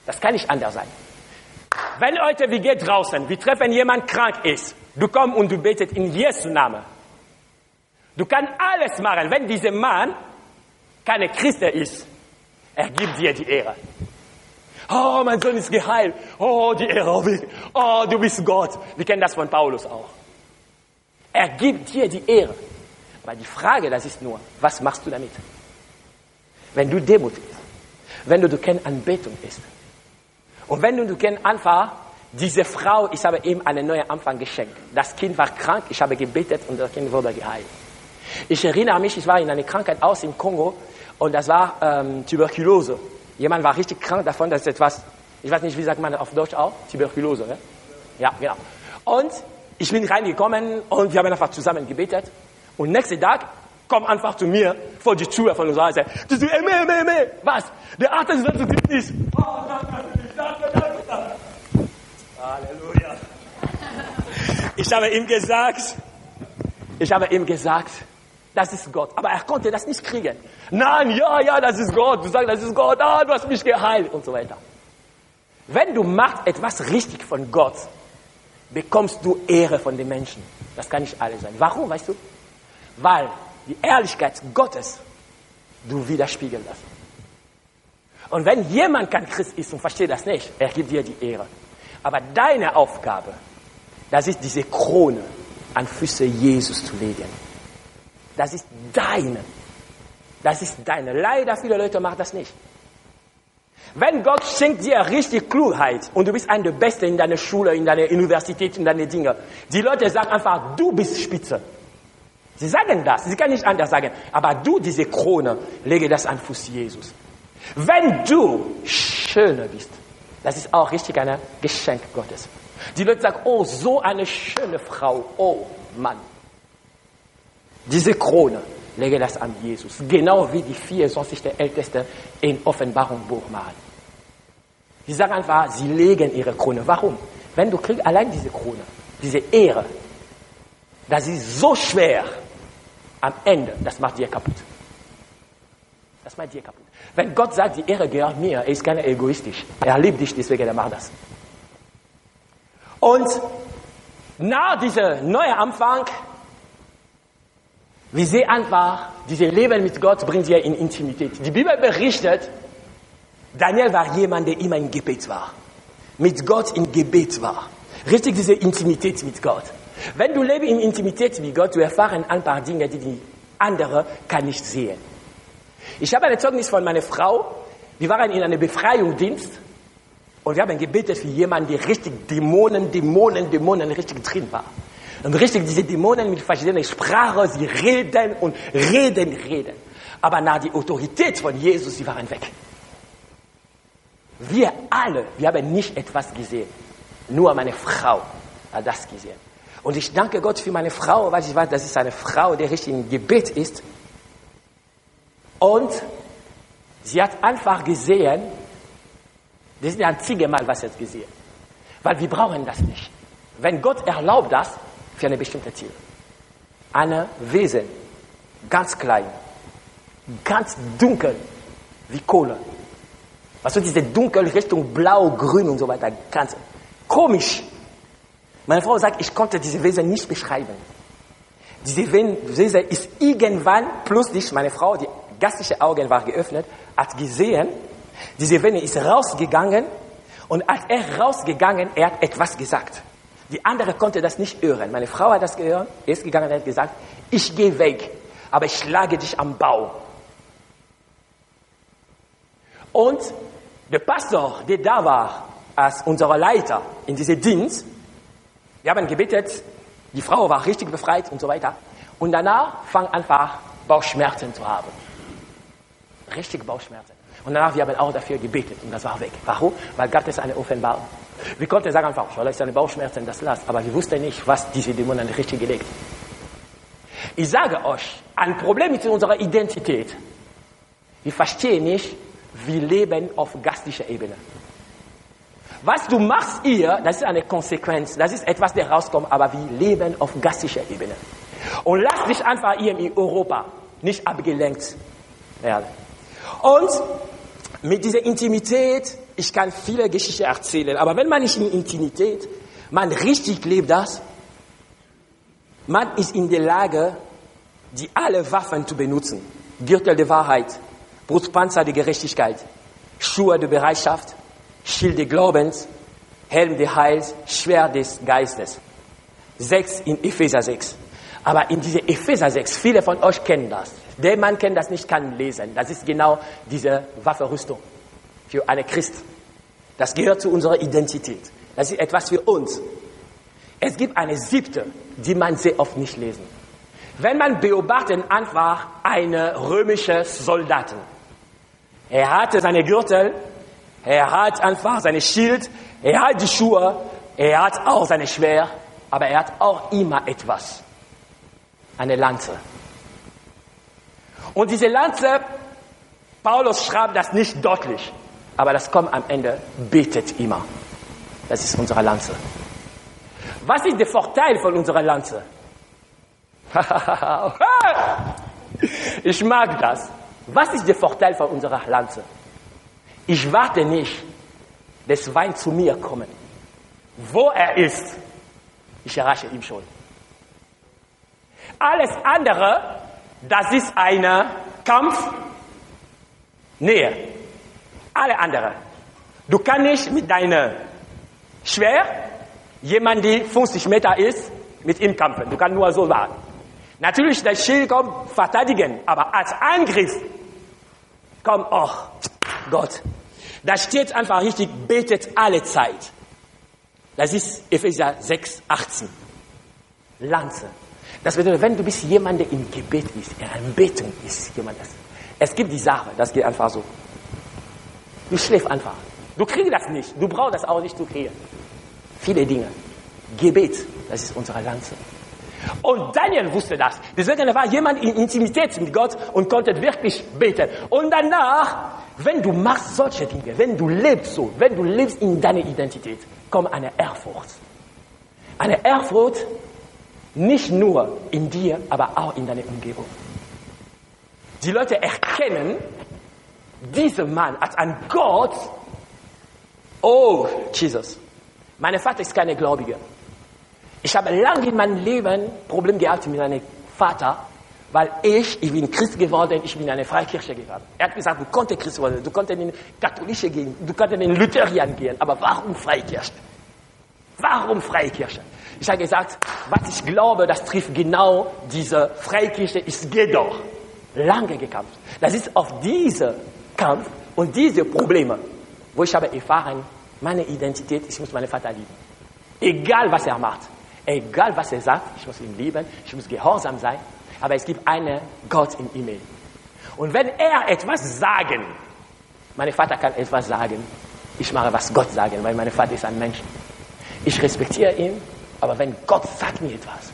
Das kann nicht anders sein. Wenn heute, wir gehen draußen, wir treffen jemand krank ist, du kommst und du betet in Jesu Namen. Du kannst alles machen, wenn dieser Mann keine Christ ist. Er gibt dir die Ehre. Oh, mein Sohn ist geheilt. Oh, die Ehre. Oh, du bist Gott. Wir kennen das von Paulus auch. Er gibt dir die Ehre. Weil die Frage, das ist nur, was machst du damit? Wenn du Demut bist, wenn du, du keine Anbetung bist und wenn du, du kennst einfach, diese Frau, ich habe ihm einen neuen Anfang geschenkt. Das Kind war krank, ich habe gebetet und das Kind wurde geheilt. Ich erinnere mich, ich war in einer Krankheit aus im Kongo und das war ähm, Tuberkulose. Jemand war richtig krank davon, das ist etwas, ich weiß nicht, wie sagt man auf Deutsch auch? Tuberkulose, ne? Ja, genau. Und ich bin reingekommen und wir haben einfach zusammen gebetet. Und nächsten Tag kommt einfach zu mir vor die Tür von unserer Seite. Du sagst, ey, meh, meh, meh. Was? Der Arzt ist zu gibt nicht. Halleluja. Ich habe ihm gesagt, ich habe ihm gesagt, das ist Gott. Aber er konnte das nicht kriegen. Nein, ja, ja, das ist Gott. Du sagst, das ist Gott. Ah, du hast mich geheilt und so weiter. Wenn du machst etwas richtig von Gott, bekommst du Ehre von den Menschen. Das kann nicht alles sein. Warum, weißt du? Weil die Ehrlichkeit Gottes du widerspiegeln lässt. Und wenn jemand kein Christ ist und versteht das nicht, er gibt dir die Ehre. Aber deine Aufgabe, das ist diese Krone an Füße Jesus zu legen. Das ist deine. Das ist deine. Leider viele Leute machen das nicht. Wenn Gott schenkt dir richtig Klugheit und du bist einer der Besten in deiner Schule, in deiner Universität, in deinen Dingen, die Leute sagen einfach, du bist Spitze. Sie sagen das, sie können nicht anders sagen. Aber du, diese Krone, lege das an Fuß Jesus. Wenn du schöner bist, das ist auch richtig ein Geschenk Gottes. Die Leute sagen, oh, so eine schöne Frau, oh Mann. Diese Krone, lege das an Jesus. Genau wie die 24 der Ältesten in Offenbarung Buch machen. Sie sagen einfach, sie legen ihre Krone. Warum? Wenn du kriegst allein diese Krone, diese Ehre, das ist so schwer, am Ende, das macht dir kaputt. Das macht dir kaputt. Wenn Gott sagt, die Ehre gehört mir, er ist keine egoistisch. Er liebt dich, deswegen er macht das. Und nach diesem neuen Anfang, wir sehen einfach, dieses Leben mit Gott bringt dir in Intimität. Die Bibel berichtet, Daniel war jemand, der immer im Gebet war. Mit Gott im Gebet war. Richtig diese Intimität mit Gott. Wenn du lebst in Intimität mit Gott, du erfahren ein paar Dinge, die die andere kann nicht sehen. Ich habe ein Zeugnis von meiner Frau. Wir waren in einem Befreiungsdienst und wir haben gebetet für jemanden, der richtig Dämonen, Dämonen, Dämonen richtig drin war. Und richtig diese Dämonen mit verschiedenen Sprachen, sie reden und reden, reden. Aber nach der Autorität von Jesus, sie waren weg. Wir alle, wir haben nicht etwas gesehen. Nur meine Frau hat das gesehen. Und ich danke Gott für meine Frau, weil ich weiß, das ist eine Frau, die richtig im Gebet ist. Und sie hat einfach gesehen, das ist das einzige Mal, was sie hat gesehen. Weil wir brauchen das nicht. Wenn Gott erlaubt das für eine bestimmte Ziel. Eine Wesen, ganz klein, ganz dunkel, wie Kohle. Du, diese dunkel Richtung blau, grün und so weiter, ganz komisch. Meine Frau sagt, ich konnte diese Wesen nicht beschreiben. Diese Wesen ist irgendwann plötzlich, meine Frau, die gastliche Augen waren geöffnet, hat gesehen, diese Wende ist rausgegangen und als er rausgegangen, er hat etwas gesagt. Die andere konnte das nicht hören. Meine Frau hat das gehört, ist gegangen und hat gesagt, ich gehe weg, aber ich schlage dich am Bau. Und der Pastor, der da war, als unser Leiter in diesem Dienst, wir haben gebetet, die Frau war richtig befreit und so weiter. Und danach fangen einfach Bauchschmerzen zu haben. Richtig Bauchschmerzen. Und danach, wir haben auch dafür gebetet und das war weg. Warum? Weil Gott ist eine Offenbarung. Wir konnten sagen einfach, vielleicht seine Bauchschmerzen, das lasst. Aber wir wussten nicht, was diese Dämonen richtig gelegt. Ich sage euch, ein Problem mit unserer Identität. Wir verstehen nicht, wir leben auf gastlicher Ebene. Was du machst hier, das ist eine Konsequenz, das ist etwas, der rauskommt, aber wir leben auf gastlicher Ebene. Und lass dich einfach hier in Europa nicht abgelenkt werden. Und mit dieser Intimität, ich kann viele Geschichten erzählen, aber wenn man nicht in Intimität, man richtig lebt das, man ist in der Lage, die alle Waffen zu benutzen. Gürtel der Wahrheit, Brustpanzer der Gerechtigkeit, Schuhe der Bereitschaft, Schild des Glaubens, Helm des Heils, Schwert des Geistes. Sechs in Epheser 6. Aber in diese Epheser 6, viele von euch kennen das. Der Mann kennt das nicht, kann lesen. Das ist genau diese Waffenrüstung für eine Christ. Das gehört zu unserer Identität. Das ist etwas für uns. Es gibt eine siebte, die man sehr oft nicht lesen. Wenn man beobachtet einfach eine römische Soldaten. Er hatte seine Gürtel, er hat einfach sein Schild, er hat die Schuhe, er hat auch seine Schwer, aber er hat auch immer etwas. Eine Lanze. Und diese Lanze, Paulus schreibt das nicht deutlich, aber das kommt am Ende, betet immer. Das ist unsere Lanze. Was ist der Vorteil von unserer Lanze? ich mag das. Was ist der Vorteil von unserer Lanze? Ich warte nicht, dass Wein zu mir kommt. Wo er ist, ich erreiche ihn schon. Alles andere, das ist ein Kampf, Nähe. Alle anderen. Du kannst nicht mit deiner Schwer, jemand, der 50 Meter ist, mit ihm kämpfen. Du kannst nur so warten. Natürlich, das Schild kommt verteidigen, aber als Angriff kommt, oh Gott, da steht einfach richtig, betet alle Zeit. Das ist Epheser 6, 18. Lanze. Das bedeutet, wenn du bist jemand, der im Gebet ist, in Anbetung ist, jemand, das, es gibt die Sache, das geht einfach so. Du schläfst einfach. Du kriegst das nicht. Du brauchst das auch nicht zu kriegen. Viele Dinge. Gebet, das ist unsere Lanze. Und Daniel wusste das. Deswegen war jemand in Intimität mit Gott und konnte wirklich beten. Und danach, wenn du machst solche Dinge, wenn du lebst so, wenn du lebst in deiner Identität, kommt eine Ehrfurcht. Eine Ehrfurcht nicht nur in dir, aber auch in deiner Umgebung. Die Leute erkennen, dieser Mann als ein Gott. Oh, Jesus. Mein Vater ist keine Gläubige. Ich habe lange in meinem Leben Probleme gehabt mit meinem Vater, weil ich, ich bin Christ geworden, ich bin in eine Freikirche gegangen. Er hat gesagt, du konntest Christ werden, du konntest in katholische gehen, du konntest in Lutherian gehen, aber warum Freikirche? Warum Freikirche? Ich habe gesagt, was ich glaube, das trifft genau diese Freikirche, ist geht doch. Lange gekämpft. Das ist auf diese Kampf und diese Probleme, wo ich habe erfahren, meine Identität, ich muss meinen Vater lieben. Egal was er macht. Egal was er sagt, ich muss ihn lieben, ich muss gehorsam sein, aber es gibt einen Gott in ihm. Und wenn er etwas sagen, mein Vater kann etwas sagen, ich mache, was Gott sagen, weil mein Vater ist ein Mensch. Ich respektiere ihn, aber wenn Gott sagt mir etwas,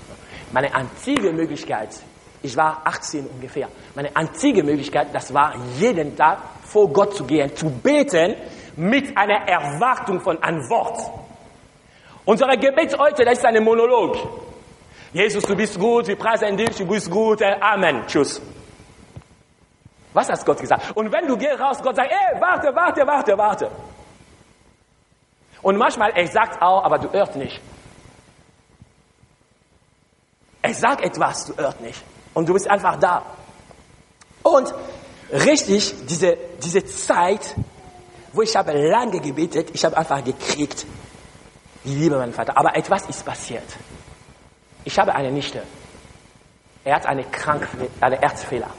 meine einzige Möglichkeit, ich war 18 ungefähr, meine einzige Möglichkeit, das war jeden Tag vor Gott zu gehen, zu beten mit einer Erwartung von einem Wort. Unser Gebet heute, das ist ein Monolog. Jesus, du bist gut, wir preisen dich, du bist gut, Amen, tschüss. Was hat Gott gesagt? Und wenn du gehst raus, Gott sagt, ey, warte, warte, warte, warte. Und manchmal, er sagt auch, aber du hörst nicht. Er sagt etwas, du hörst nicht. Und du bist einfach da. Und richtig, diese, diese Zeit, wo ich habe lange gebetet, ich habe einfach gekriegt, ich liebe meinen Vater. Aber etwas ist passiert. Ich habe eine Nichte. Er hat eine, Krank eine Herzfehler.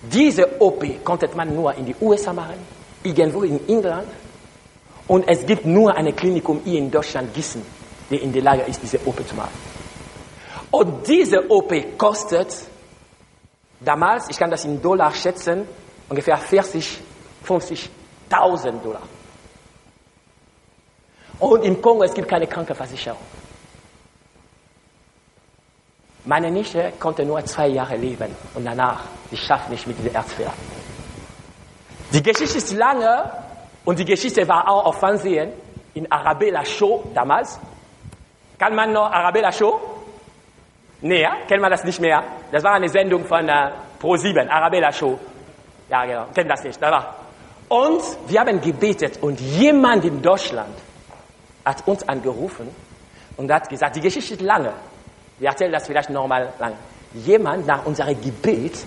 Diese OP konnte man nur in die USA machen, irgendwo in England. Und es gibt nur eine Klinikum hier in Deutschland, Gießen, die in der Lage ist, diese OP zu machen. Und diese OP kostet damals, ich kann das in Dollar schätzen, ungefähr 40, 50.000 Dollar. Und im Kongo, es gibt keine Krankenversicherung. Meine Nichte konnte nur zwei Jahre leben und danach, sie schafft nicht mit dieser Erzfehler. Die Geschichte ist lange und die Geschichte war auch auf Fernsehen in Arabella Show damals. Kann man noch Arabella Show? Ja? kennt man das nicht mehr? Das war eine Sendung von äh, Pro7, Arabella Show. Ja, genau, kennt das nicht. War. Und wir haben gebetet und jemand in Deutschland hat uns angerufen und hat gesagt, die Geschichte ist lange. Wir erzählen das vielleicht nochmal lang. Jemand nach unserem Gebet,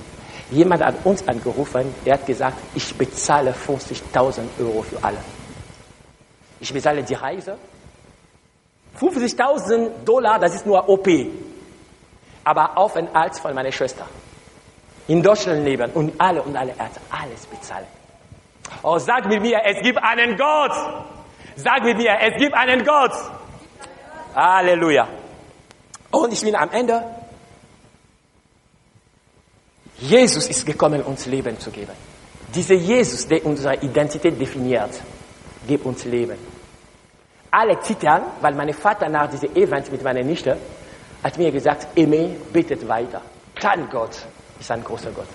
jemand hat uns angerufen, der hat gesagt, ich bezahle 50.000 Euro für alle. Ich bezahle die Reise. 50.000 Dollar, das ist nur OP. Aber Aufenthalt von meiner Schwester. In Deutschland leben und alle und alle, hat alles bezahlt. Oh, sag mit mir, es gibt einen Gott. Sag mit mir, es gibt einen Gott. Halleluja. Und ich bin am Ende. Jesus ist gekommen, uns Leben zu geben. Dieser Jesus, der unsere Identität definiert, gibt uns Leben. Alle zittern, weil mein Vater nach diesem Event mit meiner Nichte hat mir gesagt, Eme, betet weiter. Kann Gott ist ein großer Gott.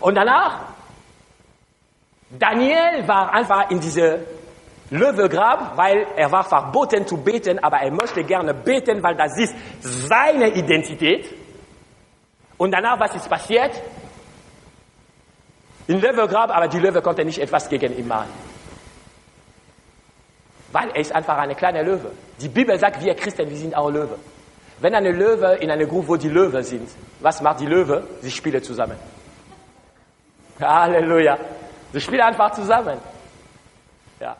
Und danach Daniel war einfach in diese Löwegrab, weil er war verboten zu beten, aber er möchte gerne beten, weil das ist seine Identität. Und danach, was ist passiert? In Löwegrab, aber die Löwe konnte nicht etwas gegen ihn machen. Weil er ist einfach eine kleine Löwe. Die Bibel sagt, wir Christen, wir sind auch Löwe. Wenn eine Löwe in einer Gruppe, wo die Löwe sind, was macht die Löwe? Sie spielen zusammen. Halleluja. Sie spielen einfach zusammen. Ja.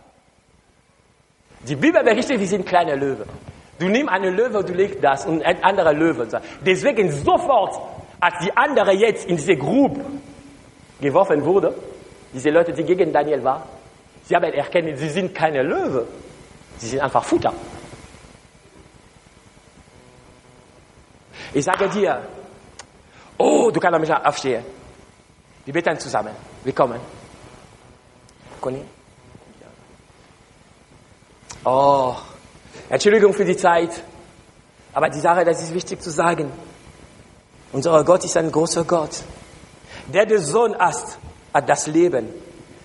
Die Bibel berichtet, wir sind kleine Löwe. Du nimmst eine Löwe, du legst das und ein anderer Löwe. Deswegen sofort, als die andere jetzt in diese Grube geworfen wurde, diese Leute, die gegen Daniel waren, sie haben erkannt, sie sind keine Löwe. Sie sind einfach Futter. Ich sage dir, oh, du kannst mich aufstehen. Wir beten zusammen. Wir kommen. Conny? Oh, Entschuldigung für die Zeit. Aber die Sache, das ist wichtig zu sagen. Unser Gott ist ein großer Gott. Der der Sohn hat, hat das Leben.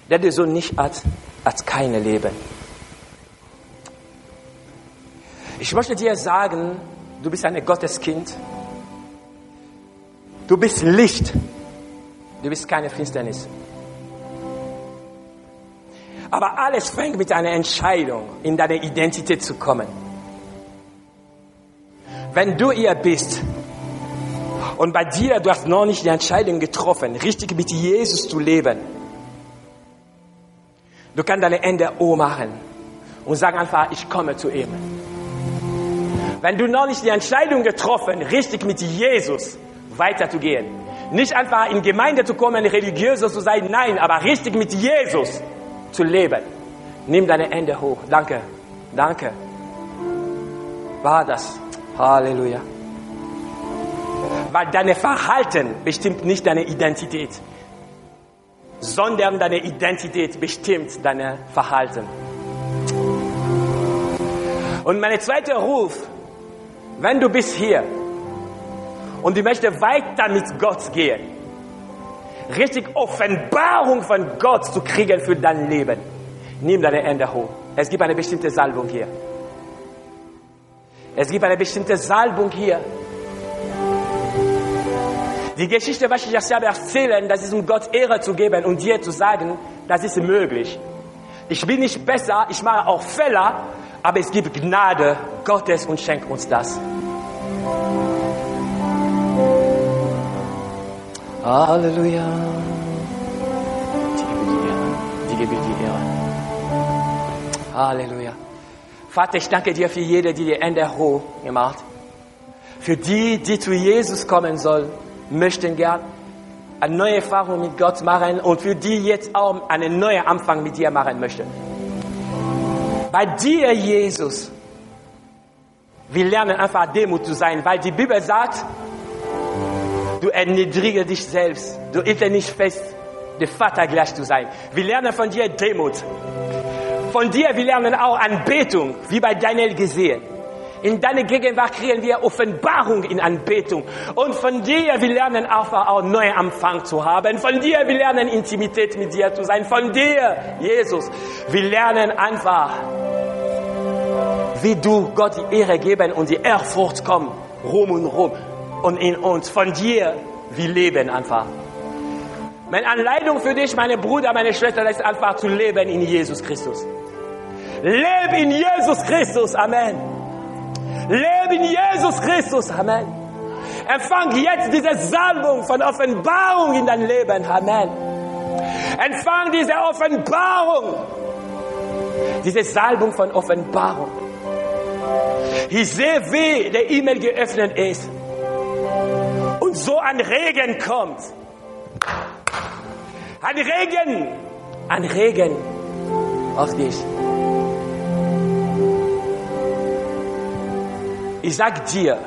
Der der Sohn nicht hat, hat keine Leben. Ich möchte dir sagen, du bist ein Gotteskind. Du bist Licht. Du bist keine Finsternis. Aber alles fängt mit einer Entscheidung, in deine Identität zu kommen. Wenn du ihr bist und bei dir, du hast noch nicht die Entscheidung getroffen, richtig mit Jesus zu leben, du kannst deine Hände O machen und sagen einfach, ich komme zu ihm. Wenn du noch nicht die Entscheidung getroffen, richtig mit Jesus weiterzugehen, nicht einfach in Gemeinde zu kommen, religiöser zu sein, nein, aber richtig mit Jesus zu leben. Nimm deine Hände hoch. Danke. Danke. War das. Halleluja. Weil dein Verhalten bestimmt nicht deine Identität, sondern deine Identität bestimmt dein Verhalten. Und mein zweiter Ruf, wenn du bist hier und du möchtest weiter mit Gott gehen, richtig Offenbarung von Gott zu kriegen für dein Leben, nimm deine Hände hoch. Es gibt eine bestimmte Salbung hier. Es gibt eine bestimmte Salbung hier. Die Geschichte, was ich jetzt habe erzählen, das ist um Gott Ehre zu geben und dir zu sagen, das ist möglich. Ich bin nicht besser, ich mache auch Fehler, aber es gibt Gnade Gottes und schenkt uns das. Halleluja. Die gebe die Ehre. Halleluja. Vater, ich danke dir für jede, die die Hände hoch gemacht. Für die, die zu Jesus kommen soll, möchten gern eine neue Erfahrung mit Gott machen und für die jetzt auch einen neuen Anfang mit dir machen möchten. Bei dir, Jesus, wir lernen einfach Demut zu sein, weil die Bibel sagt, du erniedrige dich selbst, du hältst nicht fest, dem Vater gleich zu sein. Wir lernen von dir Demut. Von dir, wir lernen auch Anbetung, wie bei Daniel gesehen. In deiner Gegenwart kriegen wir Offenbarung in Anbetung. Und von dir, wir lernen einfach auch neuen Anfang zu haben. Von dir, wir lernen Intimität mit dir zu sein. Von dir, Jesus, wir lernen einfach, wie du Gott die Ehre geben und die Ehrfurcht kommen, rum und rum. Und in uns, von dir, wir leben einfach. Meine Anleitung für dich, meine Brüder, meine Schwester, ist einfach zu leben in Jesus Christus. Lebe in Jesus Christus. Amen. Lebe in Jesus Christus. Amen. Empfang jetzt diese Salbung von Offenbarung in dein Leben. Amen. Empfang diese Offenbarung. Diese Salbung von Offenbarung. Ich sehe, wie der E-Mail geöffnet ist. Und so ein Regen kommt. Ein Regen. Ein Regen auf dich. Ich sag dir,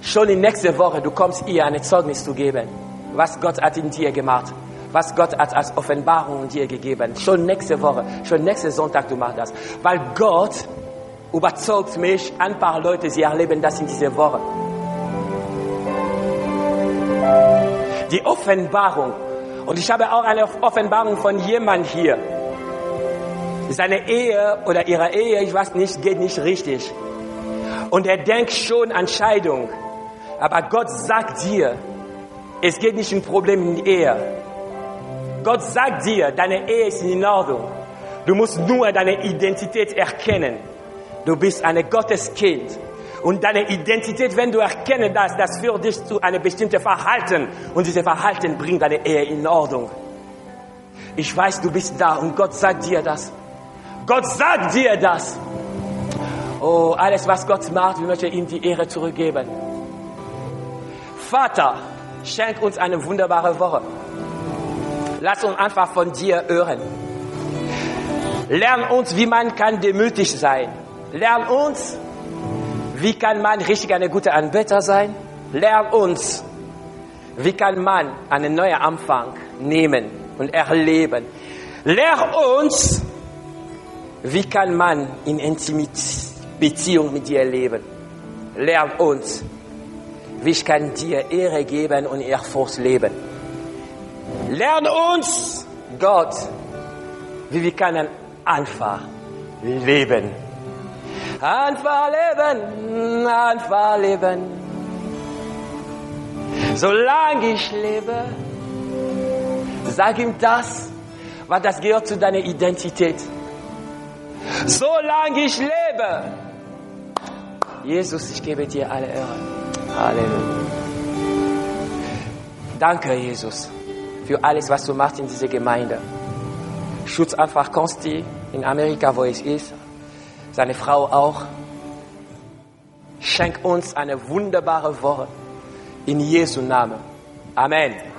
schon in nächster Woche, du kommst ihr ein Zeugnis zu geben, was Gott hat in dir gemacht, was Gott hat als Offenbarung in dir gegeben. Schon nächste Woche, schon nächsten Sonntag, du machst das. Weil Gott überzeugt mich, ein paar Leute, sie erleben das in dieser Woche. Die Offenbarung. Und ich habe auch eine Offenbarung von jemand hier. Seine Ehe oder ihre Ehe, ich weiß nicht, geht nicht richtig und er denkt schon an Scheidung. Aber Gott sagt dir, es geht nicht um Problem in Ehe. Gott sagt dir, deine Ehe ist in Ordnung. Du musst nur deine Identität erkennen. Du bist ein Gotteskind. Und deine Identität, wenn du erkennen das, das führt dich zu einem bestimmten Verhalten. Und dieses Verhalten bringt deine Ehe in Ordnung. Ich weiß, du bist da und Gott sagt dir das. Gott sagt dir das. Oh, alles, was Gott macht, wir möchten ihm die Ehre zurückgeben. Vater, schenk uns eine wunderbare Woche. Lass uns einfach von dir hören. Lern uns, wie man kann demütig sein. Lern uns, Wie kann man richtig eine gute Anbeter sein? Lern uns. Wie kann man einen neuen Anfang nehmen und erleben? Lern uns, wie kann man in Intimität Beziehung mit dir leben? Lern uns, wie ich kann dir Ehre geben und Ehrfurcht leben. Lern uns, Gott, wie wir können einfach leben. Einfach leben, einfach leben. Solange ich lebe, sag ihm das, weil das gehört zu deiner Identität. Solange ich lebe, Jesus, ich gebe dir alle Ehre. Halleluja. Danke, Jesus, für alles, was du machst in dieser Gemeinde. Schutz einfach Konsti in Amerika, wo es ist. Seine Frau auch. Schenk uns eine wunderbare Woche. In Jesu Namen. Amen.